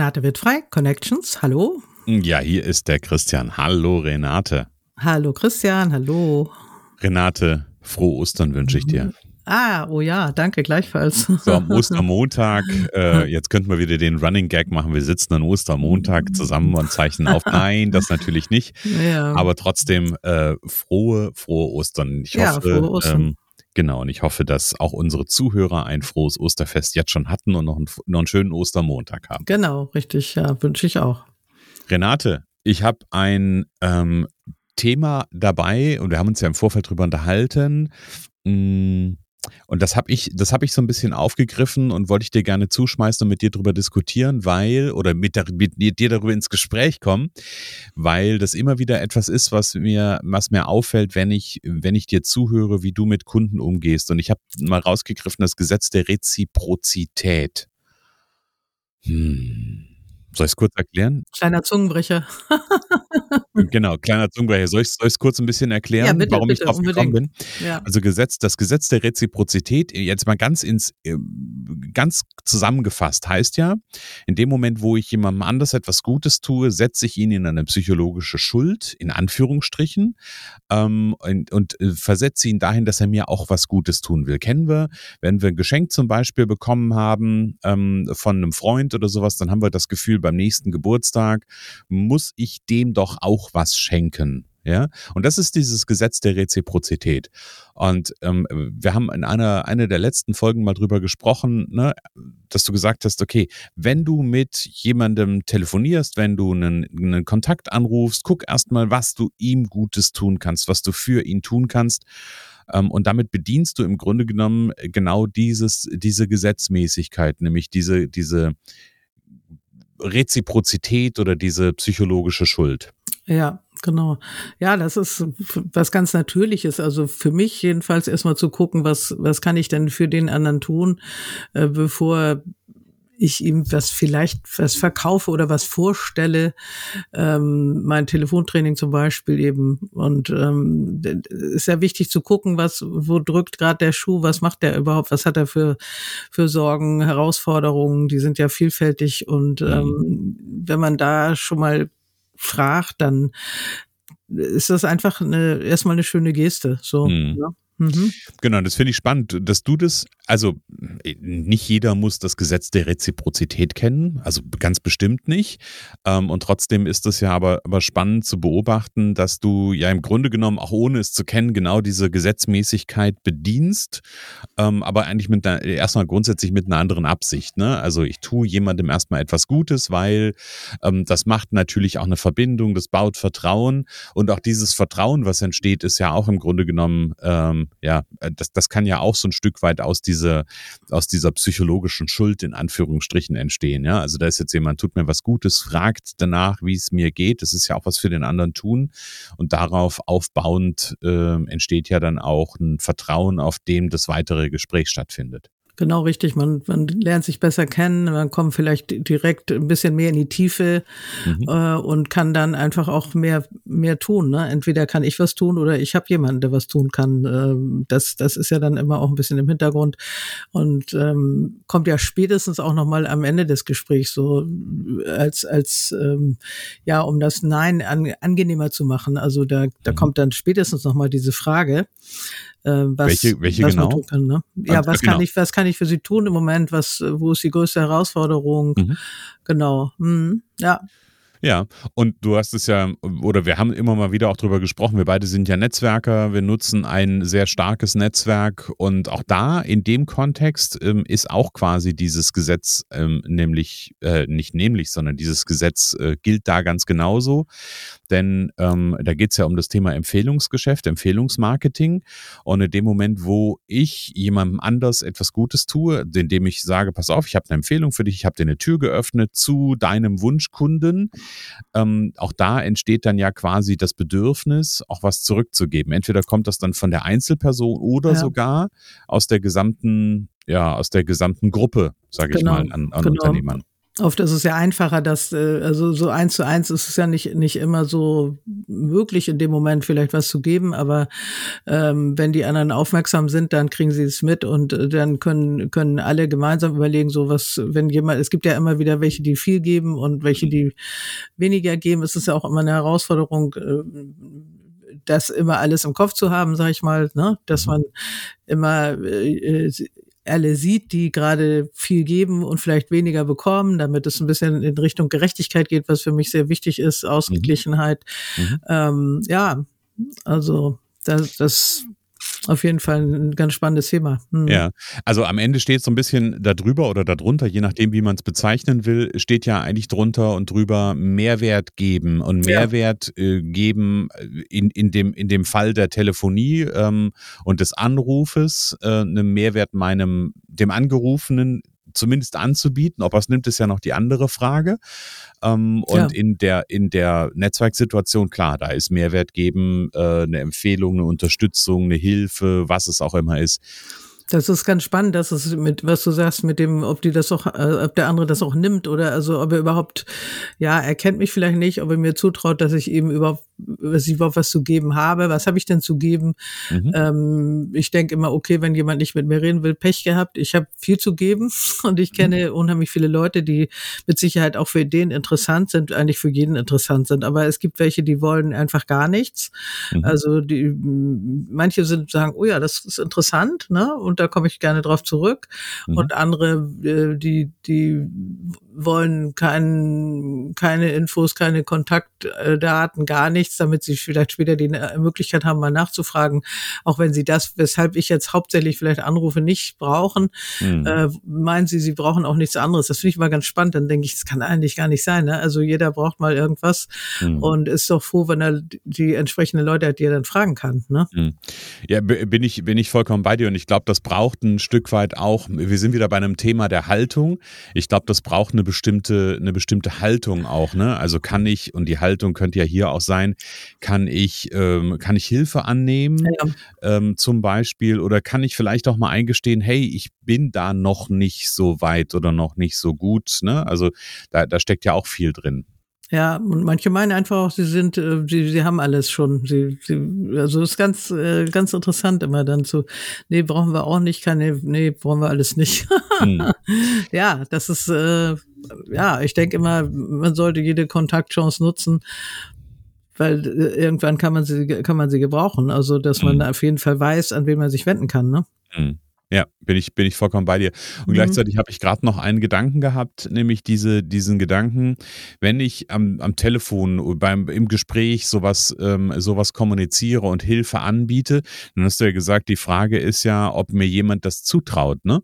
Renate Wittfrei, Connections, hallo. Ja, hier ist der Christian. Hallo Renate. Hallo Christian, hallo. Renate, frohe Ostern wünsche ich dir. Ah, oh ja, danke gleichfalls. So am Ostermontag, äh, jetzt könnten wir wieder den Running Gag machen. Wir sitzen an Ostermontag zusammen und zeichnen auf. Nein, das natürlich nicht. Ja. Aber trotzdem äh, frohe, frohe Ostern. Ich ja, hoffe, frohe Ostern. Ähm, Genau, und ich hoffe, dass auch unsere Zuhörer ein frohes Osterfest jetzt schon hatten und noch einen, noch einen schönen Ostermontag haben. Genau, richtig, ja, wünsche ich auch. Renate, ich habe ein ähm, Thema dabei und wir haben uns ja im Vorfeld drüber unterhalten. Mh, mm, und das habe ich, das habe ich so ein bisschen aufgegriffen und wollte ich dir gerne zuschmeißen und mit dir darüber diskutieren, weil, oder mit, mit, dir darüber ins Gespräch kommen, weil das immer wieder etwas ist, was mir, was mir auffällt, wenn ich, wenn ich dir zuhöre, wie du mit Kunden umgehst. Und ich habe mal rausgegriffen, das Gesetz der Reziprozität. Hm. Soll ich es kurz erklären? Kleiner Zungenbrecher. genau, kleiner Zungenbrecher. Soll ich es kurz ein bisschen erklären, ja, bitte, warum bitte, ich drauf unbedingt. gekommen bin? Ja. Also Gesetz, das Gesetz der Reziprozität, jetzt mal ganz ins, äh, ganz zusammengefasst, heißt ja, in dem Moment, wo ich jemandem anders etwas Gutes tue, setze ich ihn in eine psychologische Schuld, in Anführungsstrichen, ähm, und, und äh, versetze ihn dahin, dass er mir auch was Gutes tun will. Kennen wir, wenn wir ein Geschenk zum Beispiel bekommen haben ähm, von einem Freund oder sowas, dann haben wir das Gefühl, beim nächsten Geburtstag muss ich dem doch auch was schenken. Ja, und das ist dieses Gesetz der Reziprozität. Und ähm, wir haben in einer, einer der letzten Folgen mal drüber gesprochen, ne, dass du gesagt hast, okay, wenn du mit jemandem telefonierst, wenn du einen, einen Kontakt anrufst, guck erstmal, was du ihm Gutes tun kannst, was du für ihn tun kannst. Ähm, und damit bedienst du im Grunde genommen genau dieses, diese Gesetzmäßigkeit, nämlich diese, diese, Reziprozität oder diese psychologische Schuld. Ja, genau. Ja, das ist was ganz Natürliches. Also für mich jedenfalls erstmal zu gucken, was, was kann ich denn für den anderen tun, äh, bevor ich ihm was vielleicht was verkaufe oder was vorstelle, ähm, mein Telefontraining zum Beispiel eben. Und ähm, ist ja wichtig zu gucken, was, wo drückt gerade der Schuh, was macht der überhaupt, was hat er für, für Sorgen, Herausforderungen, die sind ja vielfältig. Und mhm. ähm, wenn man da schon mal fragt, dann ist das einfach eine, erstmal eine schöne Geste. So. Mhm. Ja. Mhm. Genau, das finde ich spannend, dass du das, also nicht jeder muss das Gesetz der Reziprozität kennen, also ganz bestimmt nicht. Ähm, und trotzdem ist es ja aber, aber spannend zu beobachten, dass du ja im Grunde genommen, auch ohne es zu kennen, genau diese Gesetzmäßigkeit bedienst, ähm, aber eigentlich mit einer, erstmal grundsätzlich mit einer anderen Absicht. Ne? Also ich tue jemandem erstmal etwas Gutes, weil ähm, das macht natürlich auch eine Verbindung, das baut Vertrauen und auch dieses Vertrauen, was entsteht, ist ja auch im Grunde genommen ja, äh, das, das kann ja auch so ein Stück weit aus dieser, aus dieser psychologischen Schuld in Anführungsstrichen entstehen. Ja, also da ist jetzt jemand, tut mir was Gutes, fragt danach, wie es mir geht. Das ist ja auch was für den anderen tun. Und darauf aufbauend äh, entsteht ja dann auch ein Vertrauen, auf dem das weitere Gespräch stattfindet. Genau richtig. Man, man lernt sich besser kennen, man kommt vielleicht direkt ein bisschen mehr in die Tiefe mhm. äh, und kann dann einfach auch mehr mehr tun. Ne? Entweder kann ich was tun oder ich habe jemanden, der was tun kann. Ähm, das das ist ja dann immer auch ein bisschen im Hintergrund und ähm, kommt ja spätestens auch noch mal am Ende des Gesprächs so als als ähm, ja um das Nein an, angenehmer zu machen. Also da da mhm. kommt dann spätestens noch mal diese Frage äh, was, welche, welche was genau? kann. Ne? Ja, was genau. kann ich, was kann ich für sie tun im Moment? Was, wo ist die größte Herausforderung? Mhm. Genau. Mhm. Ja. Ja, und du hast es ja, oder wir haben immer mal wieder auch drüber gesprochen, wir beide sind ja Netzwerker, wir nutzen ein sehr starkes Netzwerk und auch da in dem Kontext ähm, ist auch quasi dieses Gesetz ähm, nämlich, äh, nicht nämlich, sondern dieses Gesetz äh, gilt da ganz genauso denn ähm, da geht es ja um das Thema Empfehlungsgeschäft, Empfehlungsmarketing. Und in dem Moment, wo ich jemandem anders etwas Gutes tue, indem ich sage, pass auf, ich habe eine Empfehlung für dich, ich habe dir eine Tür geöffnet zu deinem Wunschkunden, ähm, auch da entsteht dann ja quasi das Bedürfnis, auch was zurückzugeben. Entweder kommt das dann von der Einzelperson oder ja. sogar aus der gesamten ja, aus der gesamten Gruppe, sage genau, ich mal, an, an genau. Unternehmern. Oft ist es ja einfacher, dass, äh, also so eins zu eins ist es ja nicht, nicht immer so möglich, in dem Moment vielleicht was zu geben, aber ähm, wenn die anderen aufmerksam sind, dann kriegen sie es mit und äh, dann können, können alle gemeinsam überlegen, so was, wenn jemand, es gibt ja immer wieder welche, die viel geben und welche, die weniger geben, es ist ja auch immer eine Herausforderung, äh, das immer alles im Kopf zu haben, sag ich mal, ne? dass man immer äh, alle sieht, die gerade viel geben und vielleicht weniger bekommen, damit es ein bisschen in Richtung Gerechtigkeit geht, was für mich sehr wichtig ist, Ausgeglichenheit. Mhm. mhm. Ähm, ja, also das, das auf jeden Fall ein ganz spannendes Thema. Hm. Ja, also am Ende steht so ein bisschen darüber oder darunter, je nachdem, wie man es bezeichnen will, steht ja eigentlich drunter und drüber Mehrwert geben und Mehrwert ja. äh, geben in, in, dem, in dem Fall der Telefonie ähm, und des Anrufes, äh, einen Mehrwert meinem, dem Angerufenen zumindest anzubieten. Ob er es nimmt, ist ja noch die andere Frage. Ähm, und ja. in der, in der Netzwerksituation, klar, da ist Mehrwert geben, äh, eine Empfehlung, eine Unterstützung, eine Hilfe, was es auch immer ist das ist ganz spannend, dass es mit, was du sagst, mit dem, ob die das auch, äh, ob der andere das auch nimmt oder also ob er überhaupt, ja, er kennt mich vielleicht nicht, ob er mir zutraut, dass ich ihm überhaupt, dass ich überhaupt was zu geben habe. Was habe ich denn zu geben? Mhm. Ähm, ich denke immer, okay, wenn jemand nicht mit mir reden will, Pech gehabt. Ich habe viel zu geben und ich kenne mhm. unheimlich viele Leute, die mit Sicherheit auch für den interessant sind, eigentlich für jeden interessant sind. Aber es gibt welche, die wollen einfach gar nichts. Mhm. Also die, manche sind sagen, oh ja, das ist interessant, ne? Und da komme ich gerne drauf zurück. Mhm. Und andere, äh, die, die wollen kein, keine Infos, keine Kontaktdaten, gar nichts, damit sie vielleicht später die Möglichkeit haben, mal nachzufragen, auch wenn sie das, weshalb ich jetzt hauptsächlich vielleicht Anrufe nicht brauchen, mhm. äh, meinen sie, sie brauchen auch nichts anderes. Das finde ich mal ganz spannend. Dann denke ich, das kann eigentlich gar nicht sein. Ne? Also jeder braucht mal irgendwas mhm. und ist doch froh, wenn er die entsprechenden Leute hat, die er dann fragen kann. Ne? Mhm. Ja, bin ich, bin ich vollkommen bei dir und ich glaube, das braucht ein Stück weit auch, wir sind wieder bei einem Thema der Haltung. Ich glaube, das braucht eine bestimmte, eine bestimmte Haltung auch. Ne? Also kann ich, und die Haltung könnte ja hier auch sein, kann ich, ähm, kann ich Hilfe annehmen, ja. ähm, zum Beispiel, oder kann ich vielleicht auch mal eingestehen, hey, ich bin da noch nicht so weit oder noch nicht so gut. Ne? Also da, da steckt ja auch viel drin. Ja, und manche meinen einfach auch, sie sind, äh, sie, sie haben alles schon. Sie, sie, also ist ganz, äh, ganz interessant immer dann zu, nee, brauchen wir auch nicht, keine, nee, brauchen wir alles nicht. Hm. ja, das ist, äh, ja, ich denke immer, man sollte jede Kontaktchance nutzen, weil äh, irgendwann kann man sie, kann man sie gebrauchen. Also, dass man hm. auf jeden Fall weiß, an wen man sich wenden kann, ne? Hm. Ja, bin ich, bin ich vollkommen bei dir. Und mhm. gleichzeitig habe ich gerade noch einen Gedanken gehabt, nämlich diese, diesen Gedanken, wenn ich am, am Telefon beim, im Gespräch sowas, ähm, sowas kommuniziere und Hilfe anbiete, dann hast du ja gesagt, die Frage ist ja, ob mir jemand das zutraut, ne?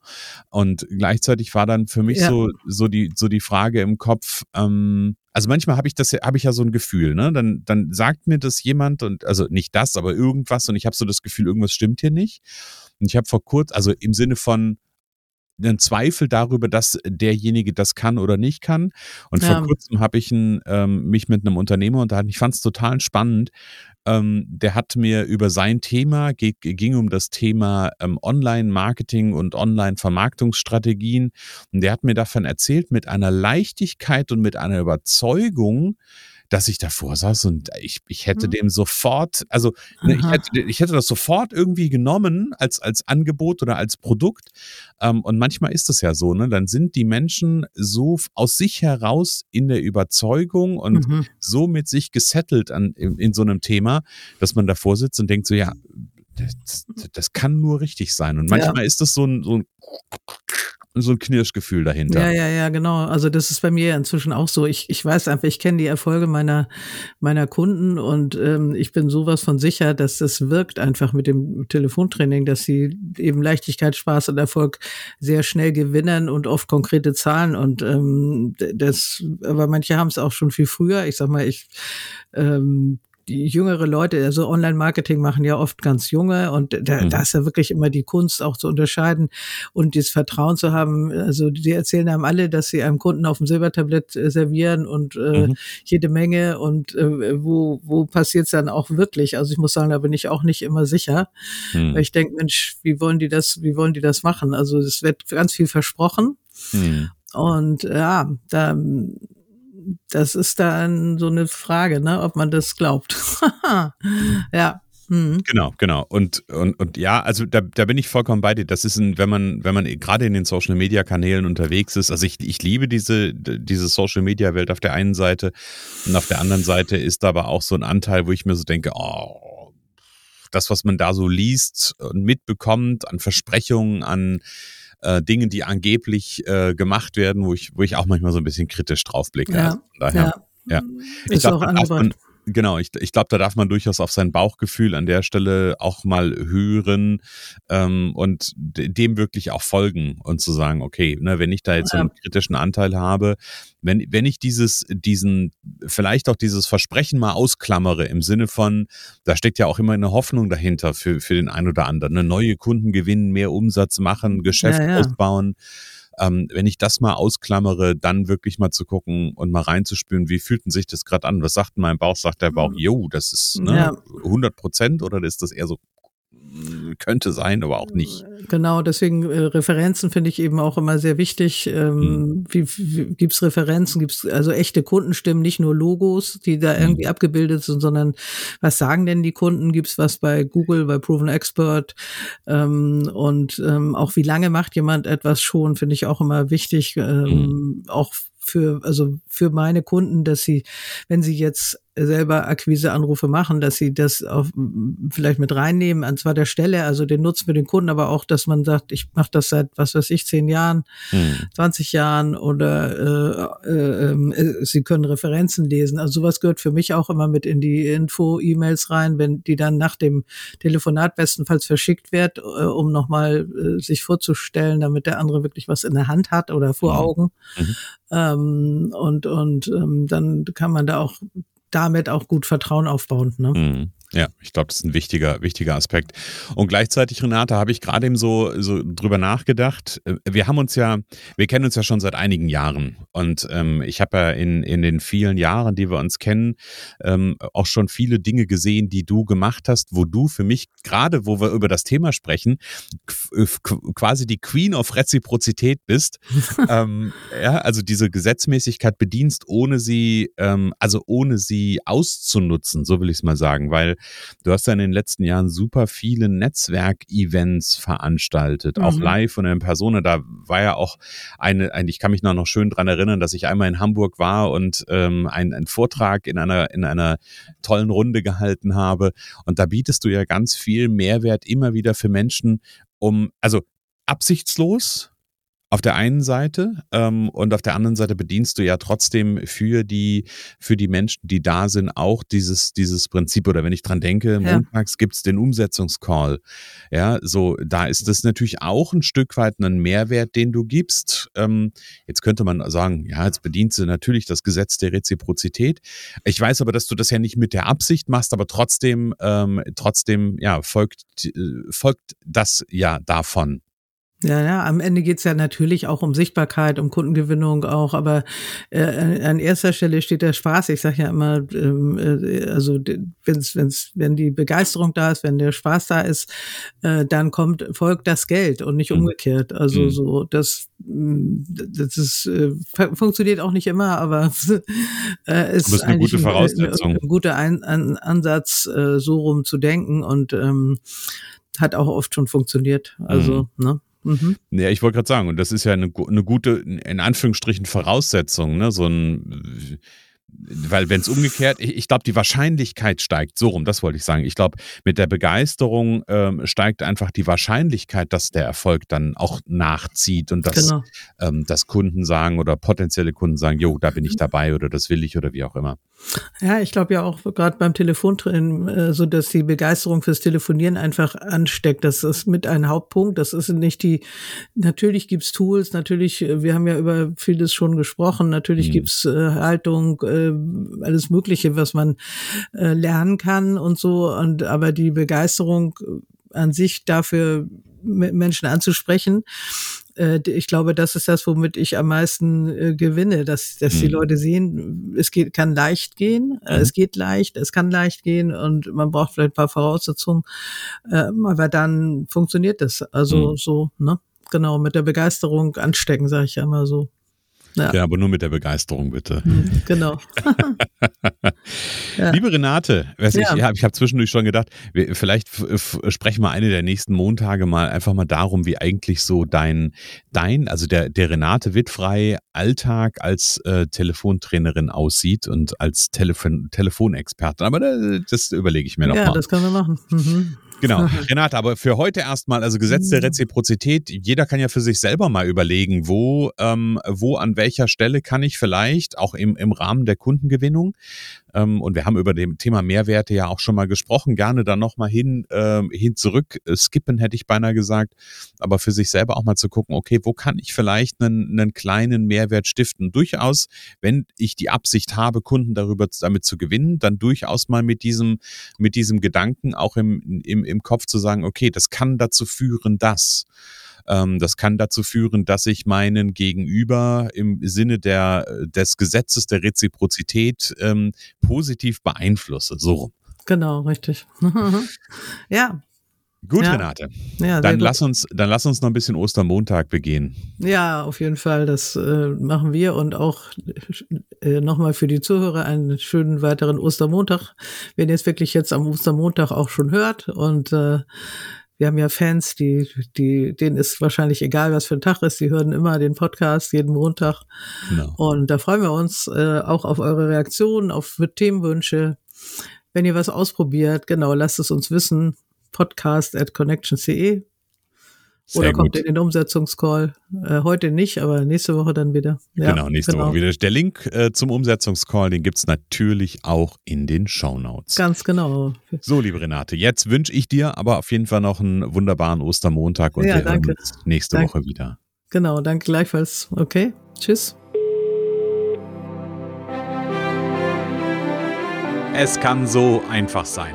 Und gleichzeitig war dann für mich ja. so, so die, so die Frage im Kopf, ähm, also manchmal habe ich das habe ich ja so ein Gefühl, ne? Dann dann sagt mir das jemand und also nicht das, aber irgendwas und ich habe so das Gefühl, irgendwas stimmt hier nicht. Und ich habe vor kurzem, also im Sinne von einen Zweifel darüber, dass derjenige das kann oder nicht kann. Und ja. vor kurzem habe ich ein, ähm, mich mit einem Unternehmer unterhalten. Ich fand es total spannend. Ähm, der hat mir über sein Thema, geht, ging um das Thema ähm, Online-Marketing und Online-Vermarktungsstrategien. Und der hat mir davon erzählt mit einer Leichtigkeit und mit einer Überzeugung, dass ich davor saß und ich, ich hätte mhm. dem sofort, also ne, ich, hätte, ich hätte das sofort irgendwie genommen als, als Angebot oder als Produkt. Ähm, und manchmal ist es ja so, ne? Dann sind die Menschen so aus sich heraus in der Überzeugung und mhm. so mit sich gesettelt an, in, in so einem Thema, dass man davor sitzt und denkt so, ja, das, das kann nur richtig sein. Und manchmal ja. ist das so ein, so ein so ein Knirschgefühl dahinter. Ja, ja, ja, genau. Also das ist bei mir inzwischen auch so. Ich, ich weiß einfach, ich kenne die Erfolge meiner, meiner Kunden und ähm, ich bin sowas von sicher, dass das wirkt einfach mit dem Telefontraining, dass sie eben Leichtigkeit, Spaß und Erfolg sehr schnell gewinnen und oft konkrete Zahlen. Und ähm, das, aber manche haben es auch schon viel früher. Ich sag mal, ich ähm, die jüngere Leute, also Online-Marketing machen ja oft ganz junge und da, mhm. da ist ja wirklich immer die Kunst auch zu unterscheiden und dieses Vertrauen zu haben. Also die erzählen einem alle, dass sie einem Kunden auf dem Silbertablett äh, servieren und äh, mhm. jede Menge und äh, wo, wo passiert es dann auch wirklich? Also ich muss sagen, da bin ich auch nicht immer sicher, mhm. weil ich denke, Mensch, wie wollen die das, wie wollen die das machen? Also es wird ganz viel versprochen. Mhm. Und ja, da das ist dann so eine Frage, ne, ob man das glaubt. ja. Mhm. Genau, genau. Und, und, und ja, also da, da bin ich vollkommen bei dir. Das ist ein, wenn man, wenn man gerade in den Social Media Kanälen unterwegs ist, also ich, ich liebe diese, diese Social Media Welt auf der einen Seite und auf der anderen Seite ist da aber auch so ein Anteil, wo ich mir so denke, oh, das, was man da so liest und mitbekommt an Versprechungen, an äh, Dingen, die angeblich äh, gemacht werden, wo ich, wo ich auch manchmal so ein bisschen kritisch drauf blicke. Ja, also daher, ja. ja. Ich glaube, Genau, ich, ich glaube, da darf man durchaus auf sein Bauchgefühl an der Stelle auch mal hören ähm, und dem wirklich auch folgen und zu sagen, okay, ne, wenn ich da jetzt so einen kritischen Anteil habe, wenn, wenn ich dieses, diesen, vielleicht auch dieses Versprechen mal ausklammere im Sinne von, da steckt ja auch immer eine Hoffnung dahinter für, für den einen oder anderen, ne, neue Kunden gewinnen, mehr Umsatz machen, Geschäft ja, ja. ausbauen ähm, wenn ich das mal ausklammere, dann wirklich mal zu gucken und mal reinzuspüren, wie fühlt denn sich das gerade an? Was sagt mein Bauch? Sagt der Bauch, jo, mhm. das ist ne, ja. 100 Prozent oder ist das eher so könnte sein, aber auch nicht. Genau, deswegen äh, Referenzen finde ich eben auch immer sehr wichtig. Ähm, hm. wie, wie, gibt's Referenzen? Gibt's also echte Kundenstimmen, nicht nur Logos, die da hm. irgendwie abgebildet sind, sondern was sagen denn die Kunden? Gibt's was bei Google, bei Proven Expert? Ähm, und ähm, auch wie lange macht jemand etwas schon, finde ich auch immer wichtig. Ähm, hm. Auch für, also für meine Kunden, dass sie, wenn sie jetzt selber Akquiseanrufe machen, dass sie das auf, vielleicht mit reinnehmen an zwar der Stelle, also den Nutzen für den Kunden, aber auch, dass man sagt, ich mache das seit, was weiß ich, zehn Jahren, hm. 20 Jahren oder äh, äh, äh, sie können Referenzen lesen. Also sowas gehört für mich auch immer mit in die Info-E-Mails rein, wenn die dann nach dem Telefonat bestenfalls verschickt wird, äh, um nochmal äh, sich vorzustellen, damit der andere wirklich was in der Hand hat oder vor mhm. Augen. Mhm. Ähm, und und ähm, dann kann man da auch damit auch gut Vertrauen aufbauen. Ne? Mhm. Ja, ich glaube, das ist ein wichtiger, wichtiger Aspekt. Und gleichzeitig, Renate, habe ich gerade eben so, so drüber nachgedacht. Äh, wir haben uns ja, wir kennen uns ja schon seit einigen Jahren. Und ähm, ich habe ja in, in den vielen Jahren, die wir uns kennen, ähm, auch schon viele Dinge gesehen, die du gemacht hast, wo du für mich, gerade wo wir über das Thema sprechen, äh, quasi die Queen of Reziprozität bist. ähm, ja, also diese Gesetzmäßigkeit bedienst, ohne sie, ähm, also ohne sie auszunutzen, so will ich es mal sagen, weil du hast ja in den letzten Jahren super viele Netzwerkevents veranstaltet, mhm. auch live und in Persona. Da war ja auch eine, ein, ich kann mich noch, noch schön dran erinnern, dass ich einmal in Hamburg war und ähm, einen, einen Vortrag in einer, in einer tollen Runde gehalten habe. Und da bietest du ja ganz viel Mehrwert immer wieder für Menschen, um, also absichtslos, auf der einen Seite ähm, und auf der anderen Seite bedienst du ja trotzdem für die für die Menschen, die da sind, auch dieses dieses Prinzip oder wenn ich dran denke, ja. montags gibt's den Umsetzungscall. Ja, so da ist das natürlich auch ein Stück weit ein Mehrwert, den du gibst. Ähm, jetzt könnte man sagen, ja, jetzt bedienst du natürlich das Gesetz der Reziprozität. Ich weiß aber, dass du das ja nicht mit der Absicht machst, aber trotzdem ähm, trotzdem ja folgt äh, folgt das ja davon. Ja, ja, am Ende geht's ja natürlich auch um Sichtbarkeit, um Kundengewinnung auch, aber äh, an erster Stelle steht der Spaß. Ich sage ja immer, ähm, äh, also wenn's, wenn's, wenn die Begeisterung da ist, wenn der Spaß da ist, äh, dann kommt folgt das Geld und nicht mhm. umgekehrt. Also mhm. so das mm, das ist äh, funktioniert auch nicht immer, aber äh, ist, ist eine gute Voraussetzung, ein, ein, ein guter ein, ein Ansatz, äh, so rum zu denken und ähm, hat auch oft schon funktioniert. Also mhm. ne. Mhm. Ja, ich wollte gerade sagen, und das ist ja eine, eine gute, in Anführungsstrichen, Voraussetzung, ne? So ein weil wenn es umgekehrt, ich, ich glaube, die Wahrscheinlichkeit steigt, so rum, das wollte ich sagen. Ich glaube, mit der Begeisterung ähm, steigt einfach die Wahrscheinlichkeit, dass der Erfolg dann auch nachzieht und dass, genau. ähm, dass Kunden sagen oder potenzielle Kunden sagen, jo, da bin ich dabei oder das will ich oder wie auch immer. Ja, ich glaube ja auch gerade beim Telefontraining, äh, so dass die Begeisterung fürs Telefonieren einfach ansteckt. Das ist mit ein Hauptpunkt. Das ist nicht die, natürlich gibt's Tools, natürlich, äh, wir haben ja über vieles schon gesprochen, natürlich mhm. gibt's äh, Haltung, äh, alles Mögliche, was man äh, lernen kann und so. Und aber die Begeisterung an sich dafür Menschen anzusprechen, äh, ich glaube, das ist das, womit ich am meisten äh, gewinne, dass, dass mhm. die Leute sehen, es geht, kann leicht gehen, äh, mhm. es geht leicht, es kann leicht gehen und man braucht vielleicht ein paar Voraussetzungen, äh, aber dann funktioniert das. Also mhm. so, ne? Genau, mit der Begeisterung anstecken, sage ich ja immer so. Ja. ja, aber nur mit der Begeisterung bitte. Mhm, genau. ja. Liebe Renate, ja. ich, ich habe zwischendurch schon gedacht, wir, vielleicht sprechen wir eine der nächsten Montage mal einfach mal darum, wie eigentlich so dein, dein, also der, der Renate Wittfrei Alltag als äh, Telefontrainerin aussieht und als Telefon, Telefonexpertin. Aber das, das überlege ich mir noch ja, mal. Ja, das können wir machen. Mhm. Genau, Renate, aber für heute erstmal, also Gesetz der mhm. Reziprozität, jeder kann ja für sich selber mal überlegen, wo, ähm, wo an welcher Stelle kann ich vielleicht auch im, im Rahmen der Kundengewinnung ähm, und wir haben über dem Thema Mehrwerte ja auch schon mal gesprochen. Gerne dann nochmal hin, äh, hin zurück äh, skippen, hätte ich beinahe gesagt. Aber für sich selber auch mal zu gucken, okay, wo kann ich vielleicht einen, einen kleinen Mehrwert stiften? Durchaus, wenn ich die Absicht habe, Kunden darüber damit zu gewinnen, dann durchaus mal mit diesem, mit diesem Gedanken auch im, im, im Kopf zu sagen, okay, das kann dazu führen, dass. Ähm, das kann dazu führen, dass ich meinen Gegenüber im Sinne der, des Gesetzes der Reziprozität ähm, positiv beeinflusse. So Genau, richtig. ja, Gut, ja. Renate. Ja, dann lass gut. uns, dann lass uns noch ein bisschen Ostermontag begehen. Ja, auf jeden Fall. Das äh, machen wir und auch äh, nochmal für die Zuhörer einen schönen weiteren Ostermontag. Wenn ihr es wirklich jetzt am Ostermontag auch schon hört und äh, wir haben ja Fans, die, die, denen ist wahrscheinlich egal, was für ein Tag ist. Die hören immer den Podcast jeden Montag. Genau. Und da freuen wir uns äh, auch auf eure Reaktionen, auf Themenwünsche. Wenn ihr was ausprobiert, genau, lasst es uns wissen. Podcast at connections.de oder kommt gut. in den Umsetzungscall. Äh, heute nicht, aber nächste Woche dann wieder. Ja, genau, nächste genau. Woche wieder. Der Link äh, zum Umsetzungscall, den gibt es natürlich auch in den Show Notes. Ganz genau. So, liebe Renate, jetzt wünsche ich dir aber auf jeden Fall noch einen wunderbaren Ostermontag und ja, wir danke. hören uns nächste danke. Woche wieder. Genau, danke gleichfalls. Okay, tschüss. Es kann so einfach sein.